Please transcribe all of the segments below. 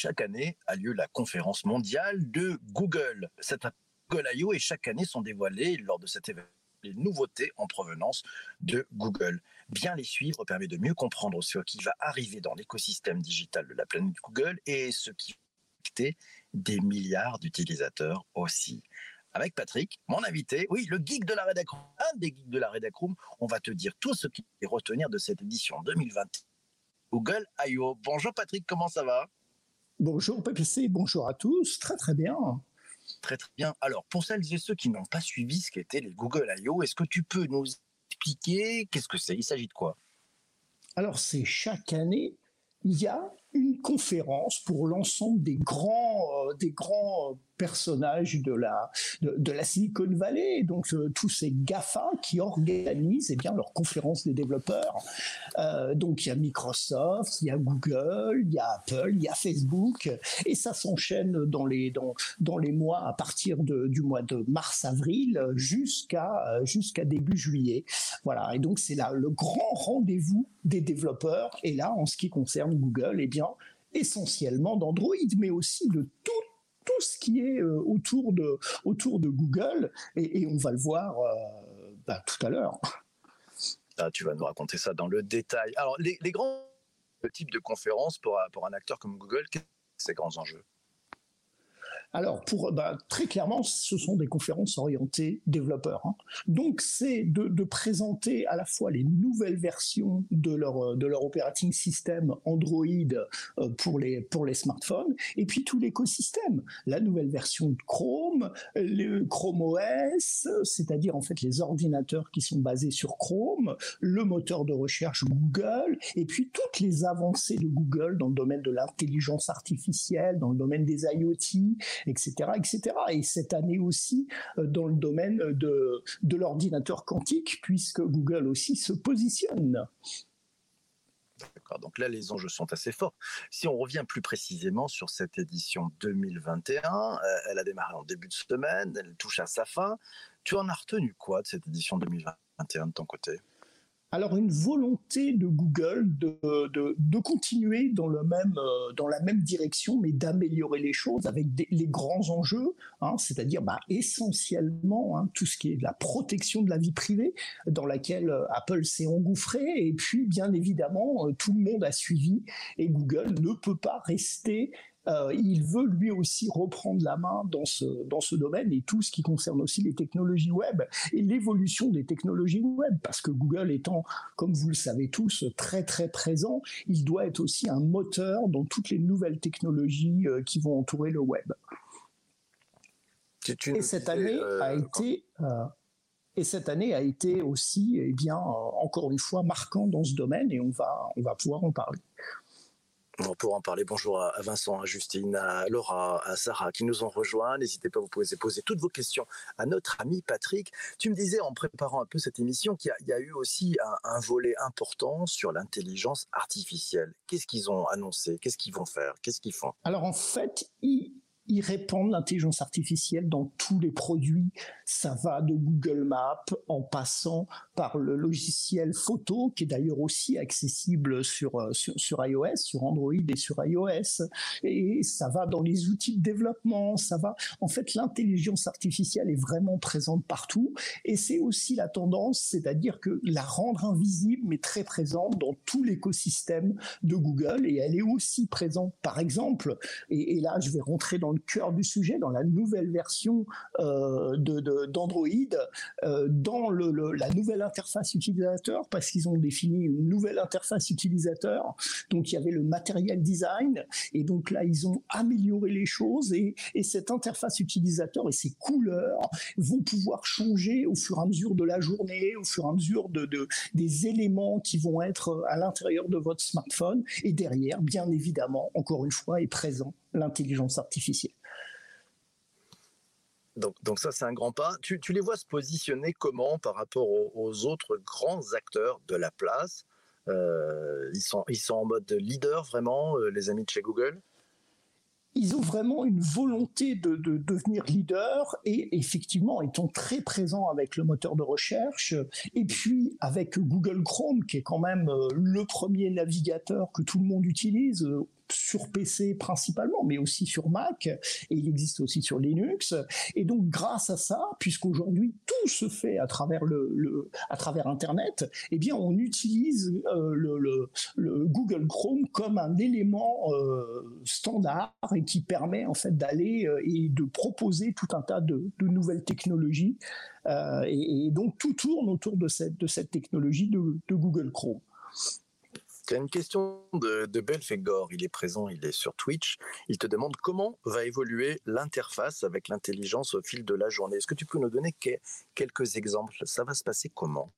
chaque année a lieu la conférence mondiale de Google. Cette Google I.O. et chaque année sont dévoilées lors de cet événement les nouveautés en provenance de Google. Bien les suivre permet de mieux comprendre ce qui va arriver dans l'écosystème digital de la planète Google et ce qui va des milliards d'utilisateurs aussi. Avec Patrick, mon invité, oui, le geek de la Redacroom, un des geeks de la Redacroom, on va te dire tout ce qu'il est retenir de cette édition 2020 Google I.O. Bonjour Patrick, comment ça va? Bonjour PPC, bonjour à tous, très très bien. Très très bien. Alors, pour celles et ceux qui n'ont pas suivi ce qu'était les Google I.O., est-ce que tu peux nous expliquer qu'est-ce que c'est? Il s'agit de quoi? Alors, c'est chaque année, il y a une conférence pour l'ensemble des grands, euh, des grands personnages de la de, la Silicon Valley, donc euh, tous ces Gafa qui organisent eh bien leurs conférences des développeurs. Euh, donc il y a Microsoft, il y a Google, il y a Apple, il y a Facebook, et ça s'enchaîne dans les dans, dans les mois à partir de, du mois de mars-avril jusqu'à jusqu'à début juillet. Voilà, et donc c'est là le grand rendez-vous des développeurs. Et là, en ce qui concerne Google, eh bien essentiellement d'Android, mais aussi de tout tout ce qui est euh, autour de autour de Google et, on va le voir euh, bah, tout à l'heure. Ah, tu vas nous raconter ça dans le détail. Alors les, grands types de conférences pour, pour un acteur comme Google, quels sont ces grands enjeux? Alors, pour, bah, très clairement, ce sont des conférences orientées développeurs. Hein. Donc, c'est de, présenter à la fois les nouvelles versions de leur, de leur operating system Android euh, pour, les, pour les smartphones, et puis tout l'écosystème. La nouvelle version de Chrome, le Chrome OS, c'est-à-dire en fait les ordinateurs qui sont basés sur Chrome, le moteur de recherche Google, et puis toutes les avancées de Google dans le domaine de l'intelligence artificielle, dans le domaine des IoT, etc., etc. Et cette année aussi euh, dans le domaine de, de l'ordinateur quantique, puisque Google aussi se positionne. D'accord, donc là les enjeux sont assez forts. Si on revient plus précisément sur cette édition 2021, euh, elle a démarré en début de semaine, elle touche à sa fin. Tu en as retenu quoi de cette édition 2021 de ton côté? Alors une volonté de Google de, de, de continuer dans, le même, euh, dans la même direction, mais d'améliorer les choses avec les grands enjeux, hein, c'est-à-dire bah, essentiellement hein, tout ce qui est la protection de la vie privée, dans laquelle euh, Apple s'est engouffré, et puis bien évidemment euh, tout le monde a suivi, et Google ne peut pas rester euh, il veut lui aussi reprendre la main dans ce, dans ce domaine et tout ce qui concerne aussi les technologies web et l'évolution des technologies web. Parce que Google étant, comme vous le savez tous, très très présent, il doit être aussi un moteur dans toutes les nouvelles technologies euh, qui vont entourer le web. Et cette année euh, a été et cette année a été aussi, eh bien, encore une fois, marquant dans ce domaine et on va, on va pouvoir en parler. Pour en parler, bonjour à Vincent, à Justine, à Laura, à Sarah qui nous ont rejoints. N'hésitez pas, vous poser poser toutes vos questions à notre ami Patrick. Tu me disais en préparant un peu cette émission qu'il y, a eu aussi un, volet important sur l'intelligence artificielle. Qu'est-ce qu'ils ont annoncé? Qu'est-ce qu'ils vont faire? Qu'est-ce qu'ils font? Alors en fait, ils, ils répandent l'intelligence artificielle dans tous les produits. Ça va de Google Maps en passant par le logiciel photo, qui est d'ailleurs aussi accessible sur, euh, sur, sur, iOS, sur Android et sur iOS. Et ça va dans les outils de développement. Ça va. En fait, l'intelligence artificielle est vraiment présente partout. Et c'est aussi la tendance, c'est-à-dire que la rendre invisible, mais très présente dans tout l'écosystème de Google. Et elle est aussi présente, par exemple, et, et là, je vais rentrer dans le cœur du sujet, dans la nouvelle version euh, d'Android, euh, dans le, la nouvelle interface utilisateur, parce qu'ils ont défini une nouvelle interface utilisateur. Donc il y avait le matériel design, et donc là ils ont amélioré les choses, et, et cette interface utilisateur et ses couleurs vont pouvoir changer au fur et à mesure de la journée, au fur et à mesure de des éléments qui vont être à l'intérieur de votre smartphone, et derrière, bien évidemment, encore une fois, est présent l'intelligence artificielle. Donc, donc ça, c'est un grand pas. Tu, les vois se positionner comment par rapport aux, autres grands acteurs de la place? Euh, ils, sont, ils sont en mode leader, vraiment, euh, les amis de chez Google? Ils ont vraiment une volonté de, devenir leader et effectivement étant très présents avec le moteur de recherche et puis avec Google Chrome qui est quand même euh, le premier navigateur que tout le monde utilise sur PC principalement, mais aussi sur Mac, et il existe aussi sur Linux. Et donc, grâce à ça, puisqu'aujourd'hui tout se fait à travers le, à travers Internet, eh bien, on utilise euh, le, Google Chrome comme un élément euh, standard et qui permet en fait d'aller euh, et de proposer tout un tas de, nouvelles technologies. Et, donc, tout tourne autour de cette, de cette technologie de Google Chrome. Tu une question de, de Belfegor, il est présent, il est sur Twitch. Il te demande comment va évoluer l'interface avec l'intelligence au fil de la journée. Est-ce que tu peux nous donner quelques exemples? Ça va se passer comment?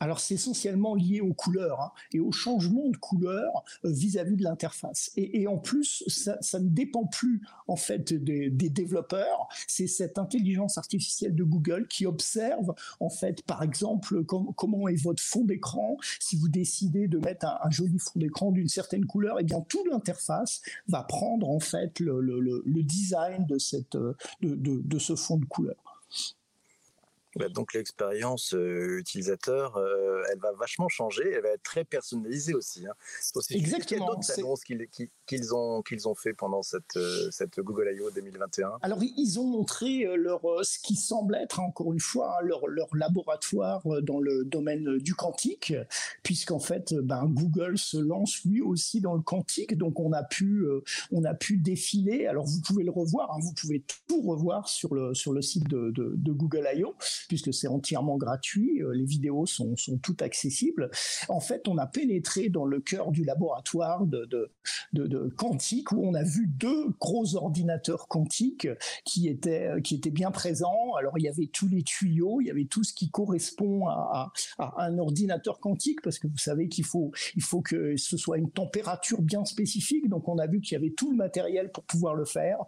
Alors c'est essentiellement lié aux couleurs hein, et au changement de couleur euh, vis-à-vis de l'interface. Et, en plus, ça, ne dépend plus en fait des, développeurs. C'est cette intelligence artificielle de Google qui observe en fait, par exemple, comment est votre fond d'écran. Si vous décidez de mettre un, joli fond d'écran d'une certaine couleur, et eh bien toute l'interface va prendre en fait le, design de cette de ce fond de couleur. Bah, donc l'expérience euh, utilisateur, euh, elle va vachement changer, elle va être très personnalisée aussi. Hein. Exactement. d'autres annonces qu'ils ont, qu'ils ont fait pendant cette, euh, cette Google I.O. 2021 Alors ils ont montré leur, ce qui semble être encore une fois hein, leur, leur laboratoire dans le domaine du quantique, puisqu'en fait ben, Google se lance lui aussi dans le quantique, donc on a pu, on a pu défiler. Alors vous pouvez le revoir, hein, vous pouvez tout revoir sur le, sur le site de, de, de Google I.O puisque c'est entièrement gratuit, euh, les vidéos sont, sont toutes accessibles. En fait, on a pénétré dans le cœur du laboratoire de, de, de, quantique où on a vu deux gros ordinateurs quantiques qui étaient, qui étaient bien présents. Alors, il y avait tous les tuyaux, il y avait tout ce qui correspond à, à, un ordinateur quantique, parce que vous savez qu'il faut, il faut que ce soit une température bien spécifique. Donc, on a vu qu'il y avait tout le matériel pour pouvoir le faire.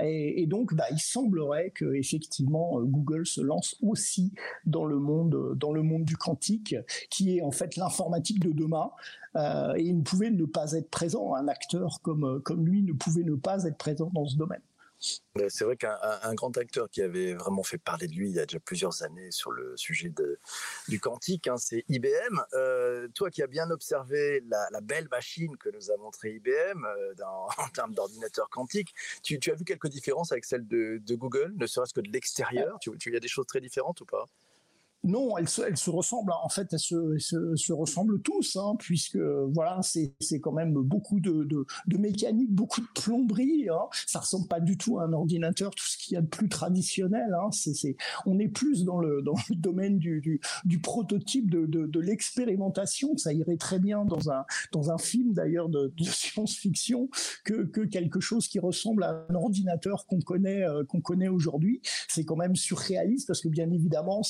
Et, et donc, bah, il semblerait que effectivement Google se lance aussi dans le monde, dans le monde du quantique, qui est en fait l'informatique de demain. Euh, et il ne pouvait ne pas être présent. Un acteur comme, comme lui ne pouvait ne pas être présent dans ce domaine. C'est vrai qu'un grand acteur qui avait vraiment fait parler de lui il y a déjà plusieurs années sur le sujet de, du quantique, hein, c'est IBM. Euh, toi qui as bien observé la, belle machine que nous a montré IBM euh, en termes d'ordinateur quantique, tu, tu, as vu quelques différences avec celle de, de Google, ne serait-ce que de l'extérieur? Tu, tu, y a des choses très différentes ou pas? Non, elles se, elles se ressemblent. En fait, elles se, se, se ressemblent tous, hein, puisque voilà, c'est quand même beaucoup de, de, de, mécanique, beaucoup de plomberie. Hein. Ça ressemble pas du tout à un ordinateur, tout ce qu'il y a de plus traditionnel. Hein. On est plus dans le, dans le domaine du, du, du prototype, de, de, de l'expérimentation. Ça irait très bien dans un, dans un film d'ailleurs de, de science-fiction que, que quelque chose qui ressemble à un ordinateur qu'on connaît, euh, qu'on connaît aujourd'hui. C'est quand même surréaliste parce que bien évidemment,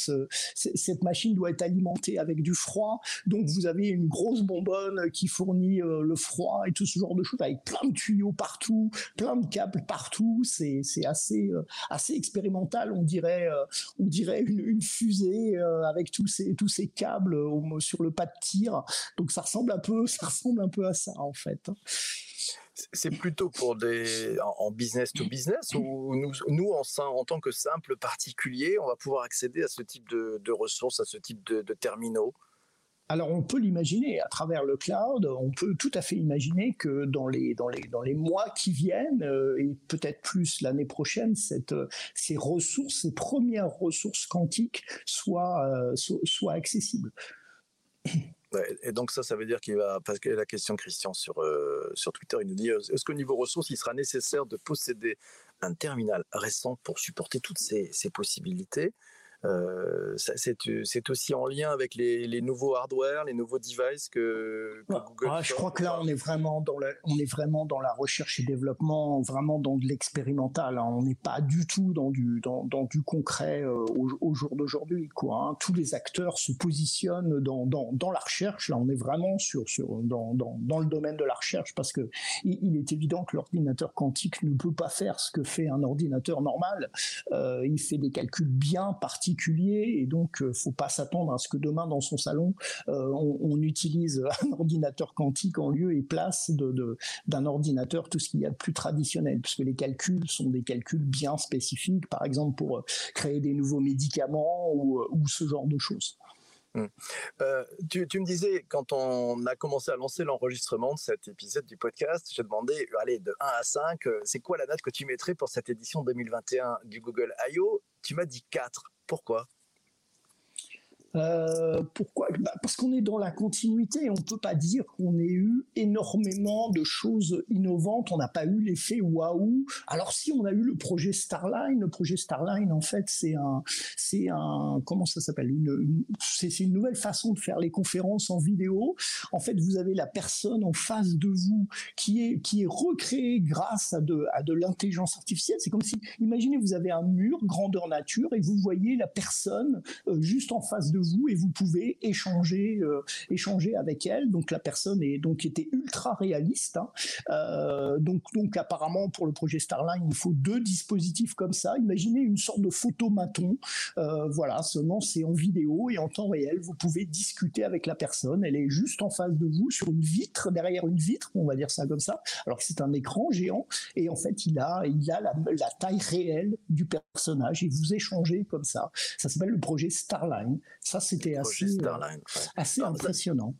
cette machine doit être alimentée avec du froid. Donc vous avez une grosse bonbonne qui fournit euh, le froid et tout ce genre de choses avec plein de tuyaux partout, plein de câbles partout. C'est assez euh, assez expérimental. On dirait euh, on dirait une, fusée avec tous ces tous ces câbles sur le pas de tir. Donc ça ressemble un peu ça ressemble un peu à ça en fait c'est plutôt pour des en business to business ou nous, nous en, en, tant que simple particulier, on va pouvoir accéder à ce type de, ressources, à ce type de, terminaux? Alors on peut l'imaginer à travers le cloud, on peut tout à fait imaginer que dans les, dans les, dans les mois qui viennent, euh, et peut-être plus l'année prochaine, cette, ces ressources, ces premières ressources quantiques soient, euh, soient accessibles et donc ça, ça veut dire qu'il va, parce que la question Christian sur, euh, Twitter, il nous dit, est-ce qu'au niveau ressources, il sera nécessaire de posséder un terminal récent pour supporter toutes ces possibilités? Euh, c'est aussi en lien avec les, nouveaux hardware, les nouveaux devices que, Google. Ah, je crois que là, on est vraiment dans la, on est vraiment dans la recherche et développement, vraiment dans de l'expérimental. Hein. On n'est pas du tout dans du dans, du concret euh, au, jour d'aujourd'hui. Quoi. Hein. Tous les acteurs se positionnent dans, dans, la recherche. Là, on est vraiment sur sur dans, dans, le domaine de la recherche parce que il, est évident que l'ordinateur quantique ne peut pas faire ce que fait un ordinateur normal. Euh, il fait des calculs bien et donc euh, faut pas s'attendre à ce que demain dans son salon euh, on, utilise un ordinateur quantique en lieu et place d'un ordinateur tout ce qu'il y a de plus traditionnel puisque les calculs sont des calculs bien spécifiques par exemple pour euh, créer des nouveaux médicaments ou, ce genre de choses. Hum. Tu, me disais, quand on a commencé à lancer l'enregistrement de cet épisode du podcast, j'ai demandé, allez, de 1 à 5, euh, c'est quoi la note que tu mettrais pour cette édition 2021 du Google I.O. Tu m'as dit 4. Pourquoi? Euh, pourquoi? Bah, Parce qu'on est dans la continuité. On ne peut pas dire qu'on ait eu énormément de choses innovantes. On n'a pas eu l'effet waouh. Alors si on a eu le projet Starline, le projet Starline en fait c'est un, c'est un, comment ça s'appelle? Une, c'est, une nouvelle façon de faire les conférences en vidéo. En fait, vous avez la personne en face de vous qui est qui est recréée grâce à de à de l'intelligence artificielle. C'est comme si, imaginez, vous avez un mur grandeur nature et vous voyez la personne euh, juste en face de vous et vous pouvez échanger, euh, échanger avec elle. Donc la personne est donc était ultra réaliste. Hein. Euh, donc donc apparemment pour le projet Starline, il faut deux dispositifs comme ça. Imaginez une sorte de photomaton. Euh, voilà, seulement c'est en vidéo et en temps réel. Vous pouvez discuter avec la personne. Elle est juste en face de vous sur une vitre, derrière une vitre, on va dire ça comme ça. Alors que c'est un écran géant et en fait il a il a la, la taille réelle du personnage et vous échangez comme ça. Ça s'appelle le projet Starline. Ça c'était assez, euh, assez impressionnant.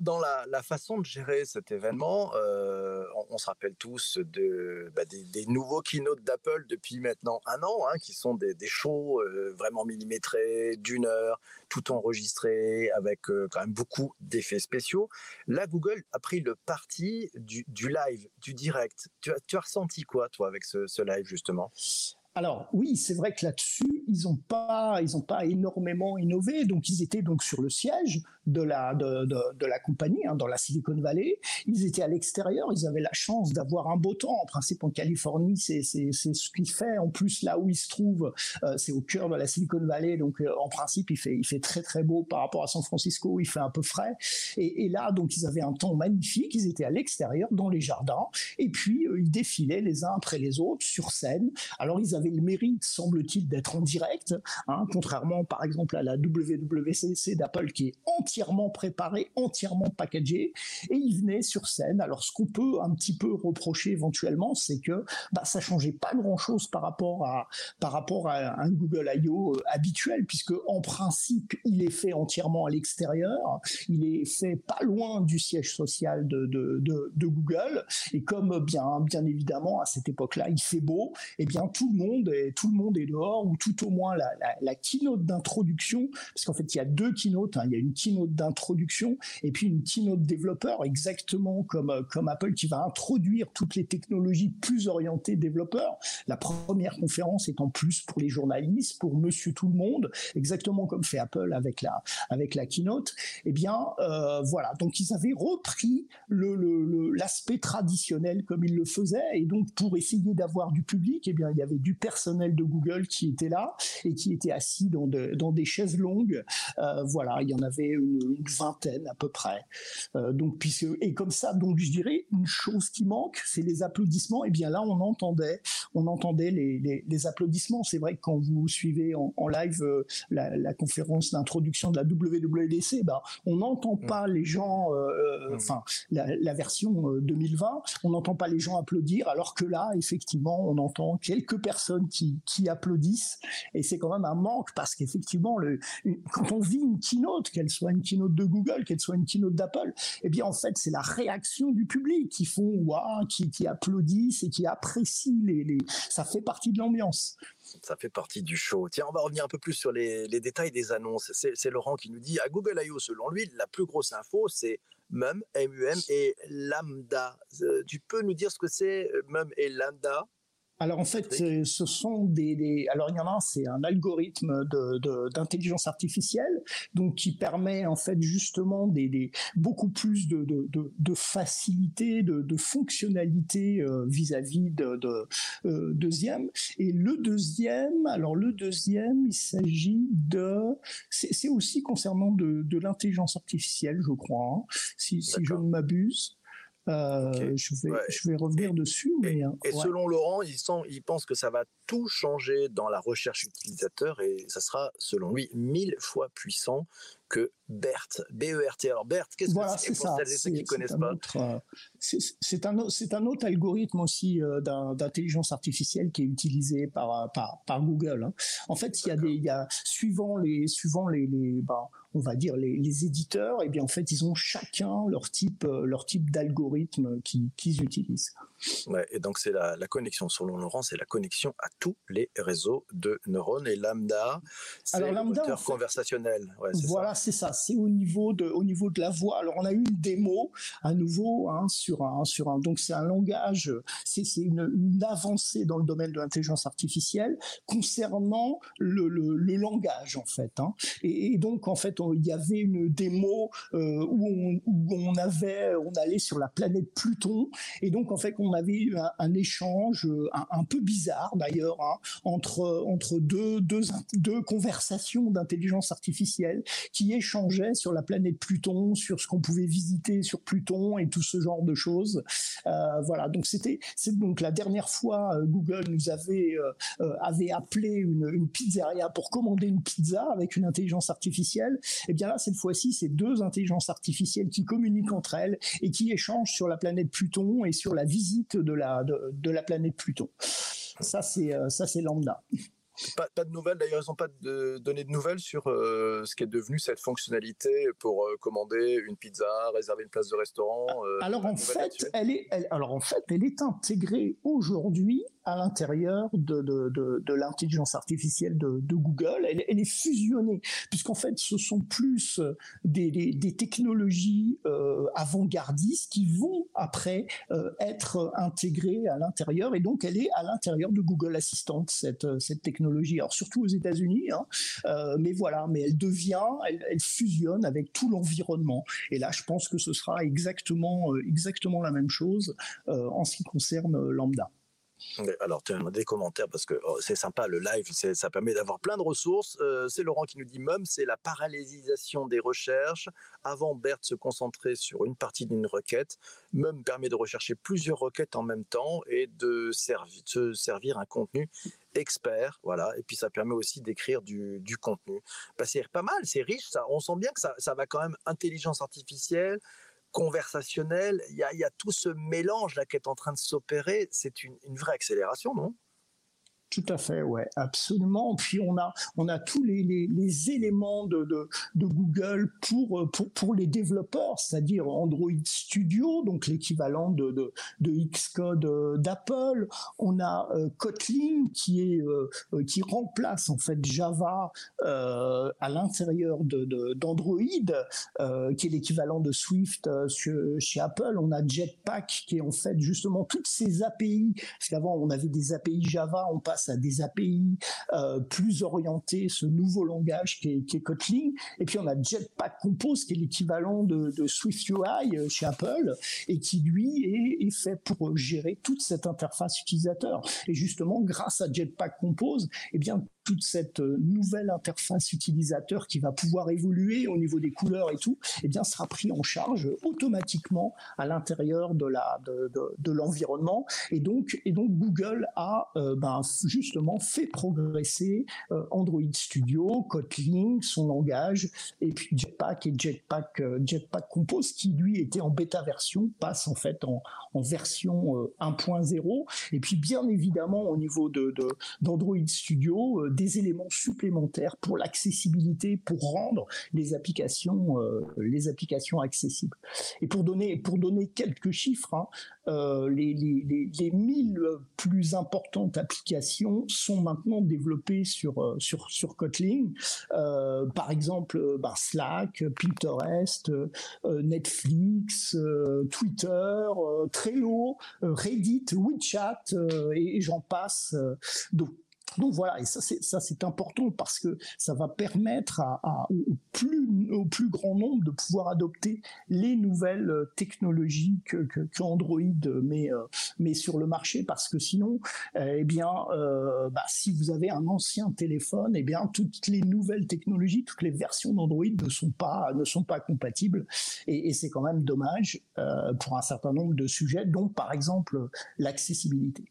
dans la, façon de gérer cet événement, euh, on, se rappelle tous de, bah, des, nouveaux keynotes d'Apple depuis maintenant un an, hein, qui sont des, shows euh, vraiment millimétrés, d'une heure, tout enregistré, avec quand même beaucoup d'effets spéciaux. Là, Google a pris le parti du, live, du direct. Tu as, tu as ressenti quoi, toi, avec ce, ce live, justement? Alors oui, c'est vrai que là-dessus, ils n'ont pas, ils pas énormément innové. Donc ils étaient donc sur le siège de la de, de, la compagnie hein, dans la Silicon Valley. Ils étaient à l'extérieur. Ils avaient la chance d'avoir un beau temps. En principe, en Californie, c'est c'est ce qu'il fait. En plus, là où ils se trouvent, euh, c'est au cœur de la Silicon Valley. Donc euh, en principe, il fait il fait très très beau par rapport à San Francisco. Il fait un peu frais. Et, et, là, donc ils avaient un temps magnifique. Ils étaient à l'extérieur dans les jardins. Et puis euh, ils défilaient les uns après les autres sur scène. Alors ils avaient le mérite, semble-t-il, d'être en direct, hein, contrairement par exemple à la WWCC d'Apple qui est entièrement préparée, entièrement packagée, et il venait sur scène. Alors ce qu'on peut un petit peu reprocher éventuellement, c'est que bah, ça changeait pas grand-chose par rapport à par rapport à un Google I.O. Euh, habituel, puisque en principe il est fait entièrement à l'extérieur, il est fait pas loin du siège social de, Google, et comme bien bien évidemment à cette époque-là il fait beau, et eh bien tout le monde tout le monde est dehors, ou tout au moins la, keynote d'introduction, parce qu'en fait il y a deux keynotes, hein. il y a une keynote d'introduction et puis une keynote développeur, exactement comme, comme Apple qui va introduire toutes les technologies plus orientées développeurs. La première conférence est en plus pour les journalistes, pour Monsieur Tout le Monde, exactement comme fait Apple avec la, avec la keynote. Eh bien, euh, voilà, donc ils avaient repris l'aspect traditionnel comme ils le faisaient, et donc pour essayer d'avoir du public, eh bien, il y avait du personnel de Google qui était là et qui était assis dans, dans des chaises longues. Euh, voilà, il y en avait une, vingtaine à peu près. Euh, donc, puisque, et comme ça, donc je dirais une chose qui manque, c'est les applaudissements. Et bien là, on entendait, on entendait les, les, applaudissements. C'est vrai que quand vous suivez en, live euh, la, conférence d'introduction de la WWDC, ben, on n'entend mm. pas les gens, mm. enfin la, la, version 2020, on n'entend pas les gens applaudir, alors que là, effectivement, on entend quelques personnes qui, applaudissent. Et c'est quand même un manque parce qu'effectivement, quand on vit une keynote, qu'elle soit une keynote de Google, qu'elle soit une keynote d'Apple, eh bien, en fait, c'est la réaction du public qui font waouh, qui, applaudissent et qui apprécient les, ça fait partie de l'ambiance. Ça fait partie du show. Tiens, on va revenir un peu plus sur les, les détails des annonces. C'est Laurent qui nous dit à Google I.O., selon lui, la plus grosse info, c'est MUM, MUM et Lambda. Euh, tu peux nous dire ce que c'est MUM et Lambda? Alors en fait, ce sont des, alors il y en a un, c'est un algorithme d'intelligence de, artificielle, donc qui permet en fait justement des, beaucoup plus de, de, facilité, de, fonctionnalité euh, vis-à-vis de, euh, deuxième. Et le deuxième, alors le deuxième, il s'agit de, c'est aussi concernant de, l'intelligence artificielle, je crois, hein, si, si je ne m'abuse. Euh, je, vais, je vais revenir dessus. Mais, et, hein, selon Laurent, il, sent, il pense que ça va tout changer dans la recherche utilisateur et ça sera, selon lui, mille fois puissant que BERT. B-E-R-T. Alors BERT, qu'est-ce que c'est pour celles et ceux qui ne connaissent pas euh, C'est un, un, autre algorithme aussi euh, d'intelligence artificielle qui est utilisé par, par, par Google. Hein. En fait, il y a des, il y a, suivant les, suivant les, les bah, on va dire les, les, éditeurs, et eh bien en fait ils ont chacun leur type, euh, leur type d'algorithme qu'ils utilisent. Ouais, et donc c'est la, la, connexion, selon Laurent, c'est la connexion à tous les réseaux de neurones et Lambda, c'est le moteur conversationnel. Ouais, voilà, c'est ça. C'est au niveau de, au niveau de la voix. Alors on a eu une démo à nouveau hein, sur un, sur un. Donc c'est un langage, c'est une, une, avancée dans le domaine de l'intelligence artificielle concernant le, le, le, langage en fait. Hein. Et, et, donc en fait il y avait une démo euh, où, on, où on avait, on allait sur la planète Pluton et donc en fait on avait eu un, échange un, un, peu bizarre d'ailleurs hein, entre entre deux deux deux conversations d'intelligence artificielle qui échangeaient sur la planète Pluton, sur ce qu'on pouvait visiter sur Pluton et tout ce genre de choses. Euh, voilà, donc c'était donc la dernière fois euh, Google nous avait euh, avait appelé une, une, pizzeria pour commander une pizza avec une intelligence artificielle. Et eh bien là cette fois-ci c'est deux intelligences artificielles qui communiquent entre elles et qui échangent sur la planète Pluton et sur la visite de la de, de la planète Pluton. Ça c'est ça c'est lambda. Pas, pas, de nouvelles, d'ailleurs, ils n'ont pas de, donné de nouvelles sur euh, ce qui est devenu cette fonctionnalité pour euh, commander une pizza, réserver une place de restaurant. Euh, alors, en fait, elle est, elle, alors en fait, elle est intégrée aujourd'hui à l'intérieur de, l'intelligence artificielle de, Google. Elle, est fusionnée, puisqu'en fait, ce sont plus euh, des, technologies euh, avant-gardistes qui vont après euh, être intégrées à l'intérieur, et donc elle est à l'intérieur de Google Assistant, cette, cette technologie. Alors surtout aux États-Unis, hein, mais voilà, mais elle devient, elle, elle fusionne avec tout l'environnement. Et là, je pense que ce sera exactement, exactement la même chose en ce qui concerne Lambda. Alors, as des commentaires parce que oh, c'est sympa le live, ça permet d'avoir plein de ressources. Euh, c'est Laurent qui nous dit Mum, c'est la parallélisation des recherches. Avant, Bert se concentrait sur une partie d'une requête. Mum permet de rechercher plusieurs requêtes en même temps et de servir, se servir un contenu expert, voilà. Et puis ça permet aussi d'écrire du, contenu. Bah, c'est pas mal, c'est riche. Ça, on sent bien que ça va quand même intelligence artificielle conversationnel, il y a, tout ce mélange là qui est en train de s'opérer. C'est une vraie accélération, non? Tout à fait, ouais, absolument. Puis on a, on a tous les, éléments de, Google pour, pour, pour les développeurs, c'est-à-dire Android Studio, donc l'équivalent de, de, de Xcode euh, d'Apple. On a euh, Kotlin qui est euh, qui remplace en fait Java euh, à l'intérieur de, d'Android, euh, qui est l'équivalent de Swift chez Apple. On a Jetpack qui est en fait justement toutes ces API, parce qu'avant on avait des API Java, on passe à des API euh, plus orientés, ce nouveau langage qui est, Kotlin. Et puis on a Jetpack Compose qui est l'équivalent de, de, Swift UI euh, chez Apple et qui lui est, est, fait pour gérer toute cette interface utilisateur. Et justement, grâce à Jetpack Compose, eh bien toute cette euh, nouvelle interface utilisateur qui va pouvoir évoluer au niveau des couleurs et tout, eh bien, sera pris en charge automatiquement à l'intérieur de la de, de, l'environnement. Et donc, et donc Google a euh, ben, justement fait progresser euh, Android Studio, Kotlin, son langage, et puis Jetpack et Jetpack Jetpack Compose qui lui était en bêta version passe en fait en, en version 1.0. Et puis bien évidemment au niveau de d'Android Studio des éléments supplémentaires pour l'accessibilité, pour rendre les applications, euh, les applications accessibles. Et pour donner, pour donner quelques chiffres, hein, euh, les, les, les, 1000 plus importantes applications sont maintenant développées sur, euh, sur, sur Kotlin. Par exemple, bah, Slack, Pinterest, Netflix, Twitter, Trello, Reddit, WeChat, et, et j'en passe. donc, donc voilà, et ça c'est important parce que ça va permettre au plus grand nombre de pouvoir adopter les nouvelles euh, technologies que, Android met euh, met sur le marché parce que sinon eh bien euh, bah, si vous avez un ancien téléphone eh bien toutes les nouvelles technologies toutes les versions d'Android ne sont pas compatibles et, c'est quand même dommage pour un certain nombre de sujets dont par exemple l'accessibilité.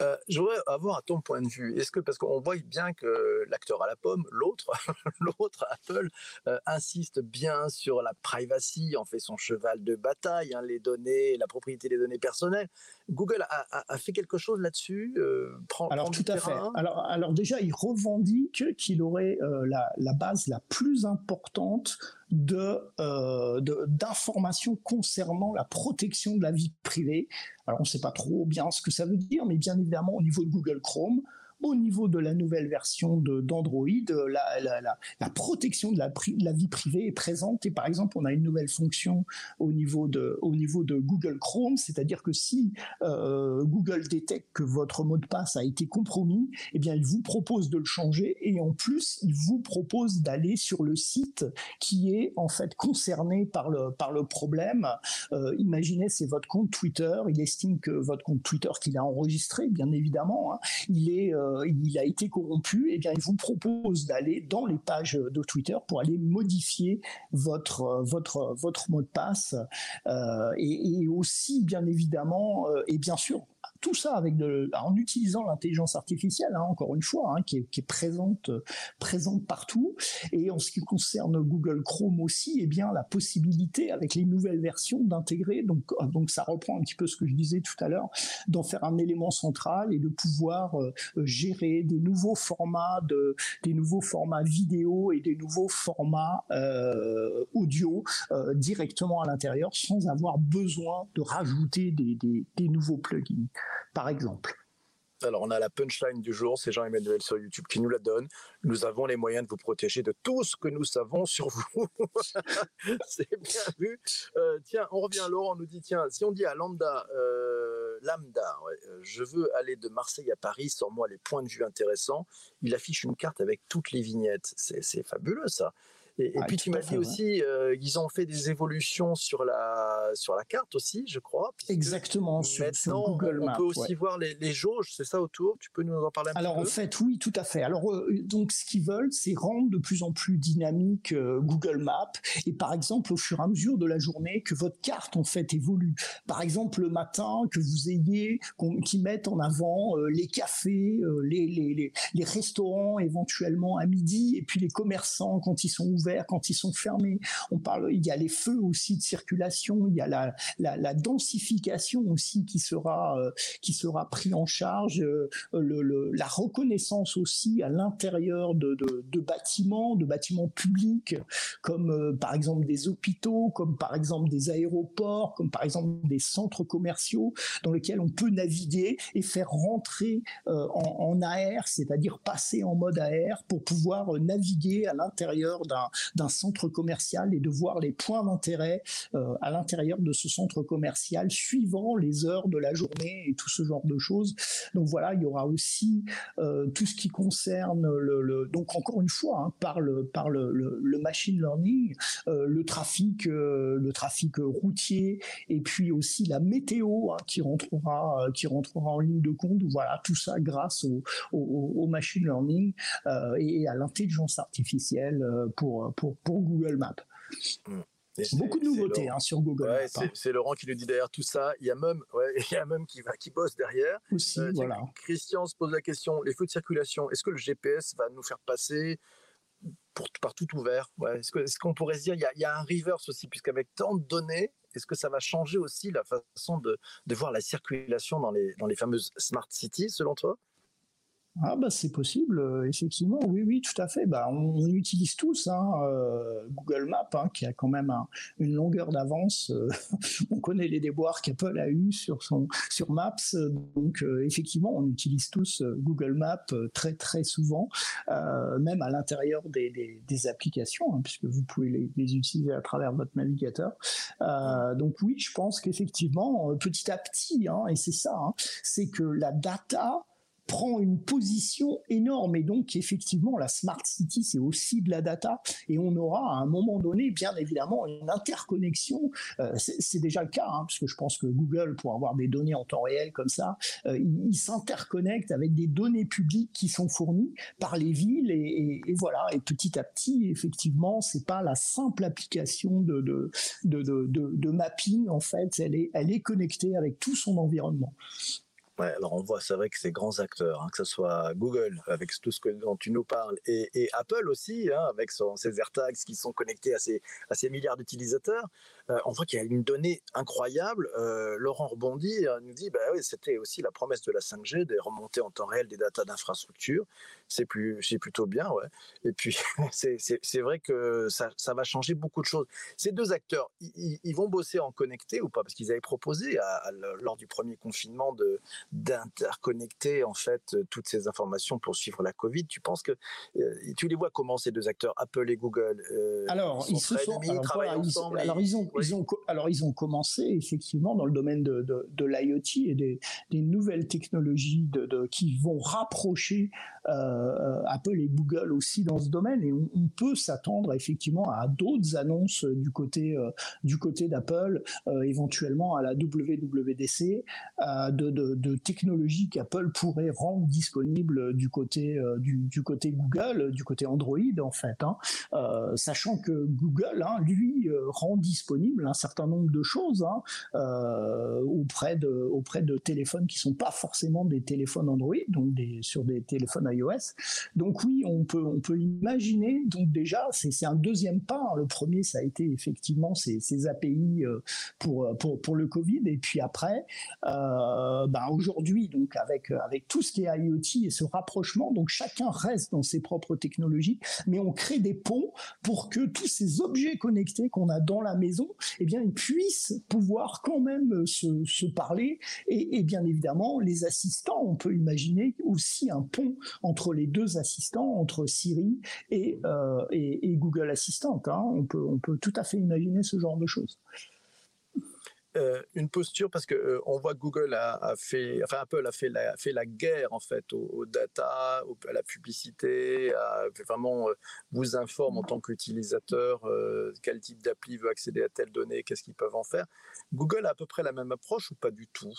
Euh, je voudrais avoir à ton point de vue, est-ce que, parce qu'on voit bien que l'acteur à la pomme, l'autre, l'autre Apple, euh, insiste bien sur la privacy, en fait son cheval de bataille, hein, les données, la propriété des données personnelles. Google a, fait quelque chose là-dessus euh, Alors tout à fait. Alors, alors déjà, il revendique qu'il aurait la, la base la plus importante euh, de d'informations concernant la protection de la vie privée. Alors on ne sait pas trop bien ce que ça veut dire, mais bien évidemment au niveau de Google Chrome, au niveau de la nouvelle version d'Android, la, la, protection de la, vie privée est présente. Et par exemple, on a une nouvelle fonction au niveau de, Google Chrome, c'est-à-dire que si euh, Google détecte que votre mot de passe a été compromis, eh bien, il vous propose de le changer et en plus, il vous propose d'aller sur le site qui est en fait concerné par le, problème. Euh, imaginez, c'est votre compte Twitter. Il estime que votre compte Twitter qu'il a enregistré, bien évidemment, hein, il est euh, euh, il a été corrompu, et eh bien il vous propose d'aller dans les pages de Twitter pour aller modifier votre euh, votre mot de passe. Euh, et, aussi bien évidemment et bien sûr tout ça avec de, en utilisant l'intelligence artificielle, hein, encore une fois, hein, qui, est, qui, est, présente, présente partout. Et en ce qui concerne Google Chrome aussi, eh bien la possibilité avec les nouvelles versions d'intégrer, donc, donc ça reprend un petit peu ce que je disais tout à l'heure, d'en faire un élément central et de pouvoir euh, gérer des nouveaux formats, de, des nouveaux formats vidéo et des nouveaux formats euh, audio euh, directement à l'intérieur sans avoir besoin de rajouter des, des, des nouveaux plugins par exemple. Alors, on a la punchline du jour, c'est Jean-Emmanuel sur YouTube qui nous la donne. Nous avons les moyens de vous protéger de tout ce que nous savons sur vous. c'est bien vu. Euh, tiens, on revient Laurent, nous dit, tiens, si on dit à Lambda, euh, Lambda, euh, je veux aller de Marseille à Paris, sors-moi les points de vue intéressants, il affiche une carte avec toutes les vignettes. C'est fabuleux ça. Et, puis tu m'as dit aussi, euh, ils ont fait des évolutions sur la, sur la carte aussi, je crois. Exactement, sur, maintenant, Google Maps. On peut aussi voir les, les jauges, c'est ça autour? Tu peux nous en parler un Alors, peu? en fait, oui, tout à fait. Alors, euh, donc, ce qu'ils veulent, c'est rendre de plus en plus dynamique euh, Google Maps. Et par exemple, au fur et à mesure de la journée, que votre carte, en fait, évolue. Par exemple, le matin, que vous ayez, qui mettent en avant les cafés, les, les, les, les restaurants éventuellement à midi, et puis les commerçants quand ils sont ouverts quand ils sont fermés. On parle, il y a les feux aussi de circulation, il y a la, densification aussi qui sera euh, qui sera pris en charge, euh, la reconnaissance aussi à l'intérieur de, bâtiments, de bâtiments publics, comme euh, par exemple des hôpitaux, comme par exemple des aéroports, comme par exemple des centres commerciaux dans lesquels on peut naviguer et faire rentrer en, en AR, c'est-à-dire passer en mode AR pour pouvoir naviguer à l'intérieur d'un d'un centre commercial et de voir les points d'intérêt euh, à l'intérieur de ce centre commercial suivant les heures de la journée et tout ce genre de choses. Donc voilà, il y aura aussi euh, tout ce qui concerne le, donc encore une fois hein, par le par le, machine learning, euh, le trafic le trafic routier et puis aussi la météo hein, qui rentrera qui rentrera en ligne de compte. Voilà tout ça grâce au, au, machine learning et à l'intelligence artificielle pour pour, Google Maps. Mm. Beaucoup de nouveautés hein, sur Google Maps. Hein. C'est Laurent qui nous dit derrière tout ça. Il y a même, il y a même qui, va, qui bosse derrière. Aussi, euh, voilà. Christian se pose la question les feux de circulation, est-ce que le GPS va nous faire passer pour, par tout ouvert? Est-ce qu'on pourrait se dire il y, a, il y a un reverse aussi, puisqu'avec tant de données, est-ce que ça va changer aussi la façon de, de voir la circulation dans les, dans les fameuses smart cities, selon toi? Ah bah c'est possible, euh, effectivement, oui, oui, tout à fait. Bah, on, utilise tous hein, euh, Google Maps, hein, qui a quand même une longueur d'avance. Euh, on connaît les déboires qu'Apple a eu sur son sur Maps, donc effectivement, on utilise tous Google Maps très très souvent, même à l'intérieur des, des, applications, hein, puisque vous pouvez les, les, utiliser à travers votre navigateur. donc oui, je pense qu'effectivement, petit à petit, hein, et c'est ça, hein, c'est que la data prend une position énorme. Et donc effectivement la smart city c'est aussi de la data. Et on aura à un moment donné bien évidemment une interconnexion. Euh, c'est déjà le cas hein, parce que je pense que Google pour avoir des données en temps réel comme ça euh, il, s'interconnecte avec des données publiques qui sont fournies par les villes. Et, voilà. Et petit à petit effectivement c'est pas la simple application de de, de, de, de mapping. En fait elle est elle est connectée avec tout son environnement alors on voit, c'est vrai que ces grands acteurs, hein, que ce soit Google avec tout ce dont tu nous parles, et, Apple aussi, hein, avec ses AirTags qui sont connectés à ces, milliards d'utilisateurs, on voit qu'il y a une donnée incroyable. Laurent rebondit, nous dit, bah oui, c'était aussi la promesse de la 5G, de remonter en temps réel des datas d'infrastructure. C'est plus, c'est plutôt bien, ouais. Et puis c'est vrai que ça, ça, va changer beaucoup de choses. Ces deux acteurs, ils, vont bosser en connecté ou pas? Parce qu'ils avaient proposé lors du premier confinement de d'interconnecter en fait toutes ces informations pour suivre la Covid. Tu penses que euh, tu les vois comment ces deux acteurs, Apple et Google Alors ils, se sont, alors ils ont alors ils ont commencé effectivement dans le domaine de, l'IoT et des, nouvelles technologies qui vont rapprocher euh, Apple et Google aussi dans ce domaine et on, peut s'attendre effectivement à d'autres annonces du côté euh, d'Apple, euh, éventuellement à la WWDC, de, technologies qu'Apple pourrait rendre disponibles du côté du, côté Google, du côté Android en fait, hein. sachant que Google, hein, lui, rend disponible un certain nombre de choses hein, auprès de auprès de téléphones qui sont pas forcément des téléphones Android, donc sur des téléphones iOS. Donc oui, on peut, on peut imaginer, donc déjà, c'est un deuxième pas. Hein. Le premier, ça a été effectivement ces, ces API euh, pour, pour, pour le Covid. Et puis après, euh, ben aujourd'hui, donc avec, avec tout ce qui est IoT et ce rapprochement, donc chacun reste dans ses propres technologies, mais on crée des ponts pour que tous ces objets connectés qu'on a dans la maison, eh bien, ils puissent pouvoir quand même se, se parler. Et, et bien évidemment, les assistants, on peut imaginer aussi un pont entre les deux assistants, entre Siri et, euh, et, Google Assistant. Hein. On, peut, on peut tout à fait imaginer ce genre de choses. Euh, une posture parce que euh, on voit Google a, fait, enfin Apple a fait la, fait la guerre en fait aux, data, à la publicité, vraiment vous informe en tant qu'utilisateur quel type d'appli veut accéder à telle donnée, qu'est-ce qu'ils peuvent en faire. Google a à peu près la même approche ou pas du tout?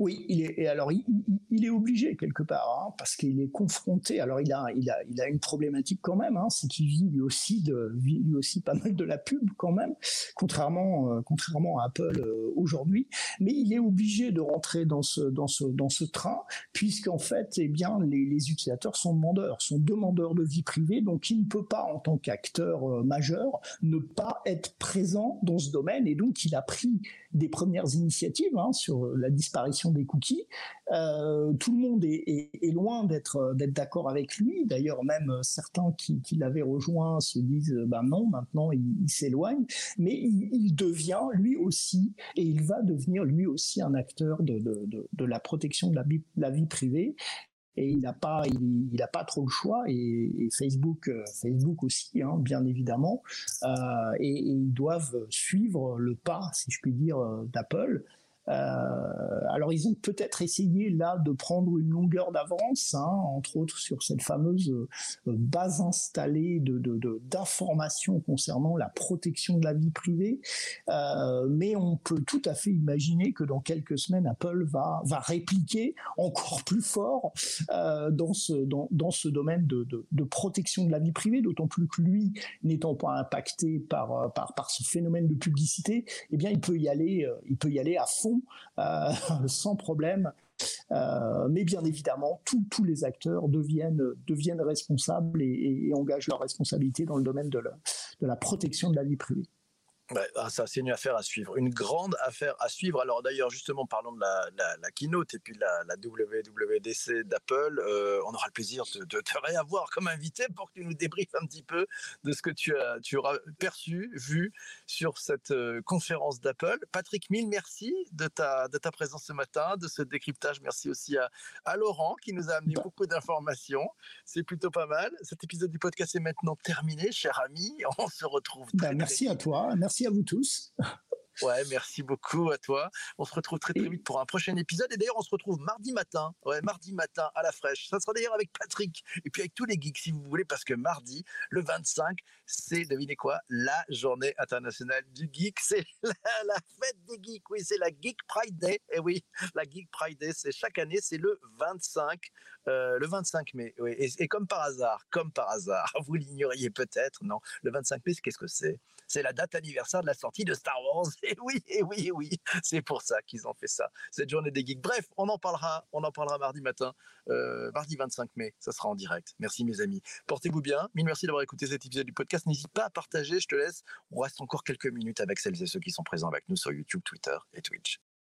Oui, il est, alors il, est obligé quelque part, hein, parce qu'il est confronté. Alors il a, il a, il a une problématique quand même, hein, c'est qu'il vit lui aussi de, vit lui aussi pas mal de la pub quand même, contrairement, euh, contrairement à Apple euh, aujourd'hui. Mais il est obligé de rentrer dans ce, dans ce, dans ce train, puisqu'en fait, eh bien, les, les, utilisateurs sont demandeurs, sont demandeurs de vie privée, donc il ne peut pas, en tant qu'acteur euh, majeur, ne pas être présent dans ce domaine, et donc il a pris des premières initiatives hein, sur la disparition des cookies. Euh, tout le monde est, loin d'être d'être d'accord avec lui. D'ailleurs, même certains qui, l'avaient rejoint se disent ben non, maintenant il, s'éloigne. Mais il, devient lui aussi, et il va devenir lui aussi un acteur de, la protection de la, vie privée et il n'a pas il, il pas trop le choix et, Facebook euh, Facebook aussi hein, bien évidemment euh, et, ils doivent suivre le pas si je puis dire euh, d'Apple euh, alors ils ont peut-être essayé là de prendre une longueur d'avance, hein, entre autres sur cette fameuse euh, base installée de, d'informations concernant la protection de la vie privée, euh, mais on peut tout à fait imaginer que dans quelques semaines Apple va va répliquer encore plus fort dans ce dans, dans ce domaine de, de, protection de la vie privée, d'autant plus que lui n'étant pas impacté par par par ce phénomène de publicité, eh bien il peut y aller il peut y aller à fond euh, sans problème. Euh, mais bien évidemment, tous les acteurs deviennent, responsables et, engagent leur responsabilité dans le domaine de la protection de la vie privée. Ah, ça, c'est une affaire à suivre, une grande affaire à suivre. Alors d'ailleurs, justement, parlons de la, keynote et puis la, la WWDC d'Apple. Euh, on aura le plaisir de, te réavoir comme invité pour que tu nous débriefes un petit peu de ce que tu, as, tu auras perçu, vu sur cette euh, conférence d'Apple. Patrick, mille merci de ta, de ta présence ce matin, de ce décryptage. Merci aussi à, à Laurent qui nous a amené beaucoup d'informations. C'est plutôt pas mal. Cet épisode du podcast est maintenant terminé, cher ami. On se retrouve. Bah, merci à toi. Merci merci à vous tous. Ouais, merci beaucoup à toi. On se retrouve très très vite pour un prochain épisode. Et d'ailleurs, on se retrouve mardi matin. Ouais, mardi matin à la fraîche. Ça sera d'ailleurs avec Patrick et puis avec tous les geeks si vous voulez, parce que mardi, le 25, c'est, devinez quoi, la journée internationale du geek. C'est la, fête des geeks. Oui, c'est la Geek Pride Day. Et oui, la Geek Pride Day, c'est chaque année, c'est le 25, euh, le 25 mai. Oui. Et, et, comme par hasard, comme par hasard, vous l'ignoriez peut-être, non Le 25 mai, qu'est-ce que c'est? C'est la date anniversaire de la sortie de Star Wars Et oui, et oui, et oui, c'est pour ça qu'ils ont fait ça. Cette journée des geeks. Bref, on en parlera, on en parlera mardi matin, euh, mardi 25 mai. Ça sera en direct. Merci mes amis. Portez-vous bien. Mille merci d'avoir écouté cet épisode du podcast. N'hésite pas à partager. Je te laisse. On reste encore quelques minutes avec celles et ceux qui sont présents avec nous sur YouTube, Twitter et Twitch.